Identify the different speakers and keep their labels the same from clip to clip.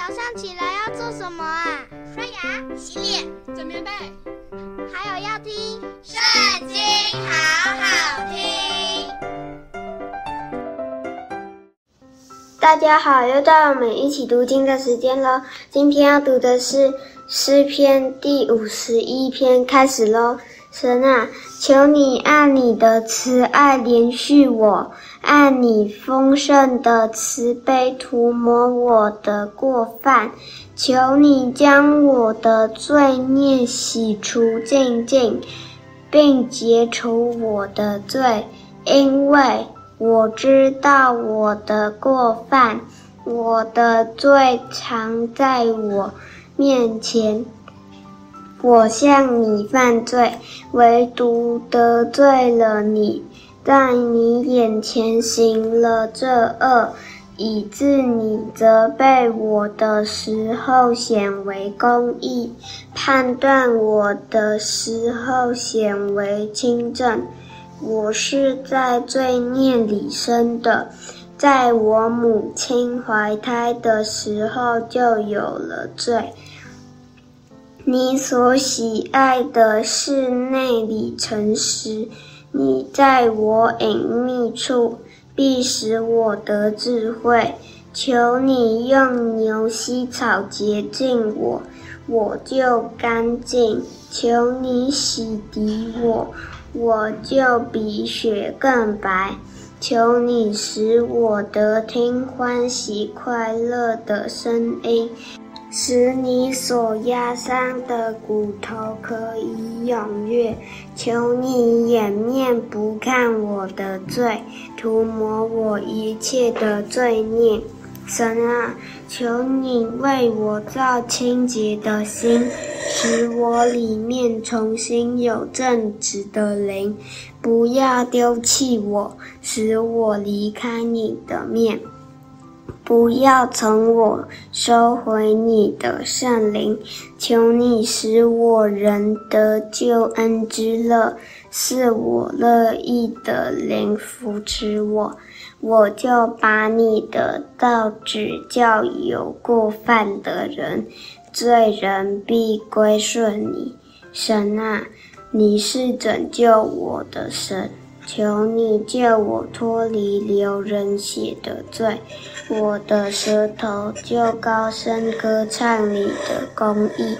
Speaker 1: 早上起来要做什么啊？
Speaker 2: 刷牙、洗脸、
Speaker 3: 整棉被，
Speaker 1: 还有要听《
Speaker 2: 圣经》，好好听。
Speaker 4: 大家好，又到我们一起读经的时间了。今天要读的是诗篇第五十一篇，开始喽。神啊，求你按你的慈爱怜恤我，按你丰盛的慈悲涂抹我的过犯。求你将我的罪孽洗除净净，并解除我的罪，因为我知道我的过犯，我的罪常在我面前。我向你犯罪，唯独得罪了你，在你眼前行了这恶，以致你责备我的时候显为公义，判断我的时候显为轻正。我是在罪孽里生的，在我母亲怀胎的时候就有了罪。你所喜爱的室内里诚实，你在我隐秘处必使我得智慧。求你用牛膝草洁净我，我就干净；求你洗涤我，我就比雪更白。求你使我得听欢喜快乐的声音。使你所压伤的骨头可以踊跃，求你掩面不看我的罪，涂抹我一切的罪孽。神啊，求你为我造清洁的心，使我里面重新有正直的灵，不要丢弃我，使我离开你的面。不要从我收回你的圣灵，求你使我仍得救恩之乐，赐我乐意的灵扶持我，我就把你的道指教有过犯的人，罪人必归顺你。神啊，你是拯救我的神。求你救我脱离流人血的罪，我的舌头就高声歌唱你的公义。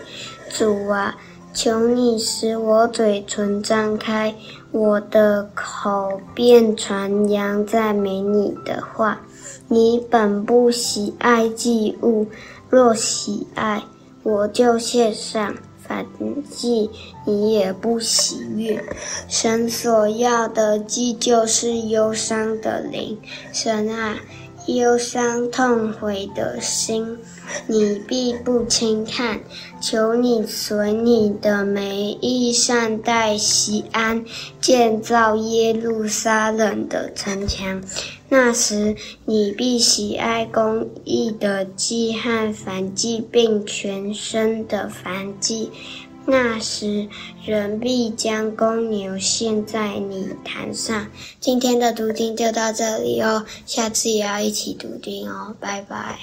Speaker 4: 主啊，求你使我嘴唇张开，我的口便传扬赞美你的话。你本不喜爱祭物，若喜爱，我就献上。燔祭你也不喜悦，神所要的祭就是忧伤的灵，神啊，忧伤痛悔的心，你必不轻看。求你随你的美意善待西安，建造耶路撒冷的城墙。那时，你必喜爱公义的祭和燔祭，并全身的燔祭。那时，人必将公牛献在你坛上。今天的读经就到这里哦，下次也要一起读经哦，拜拜。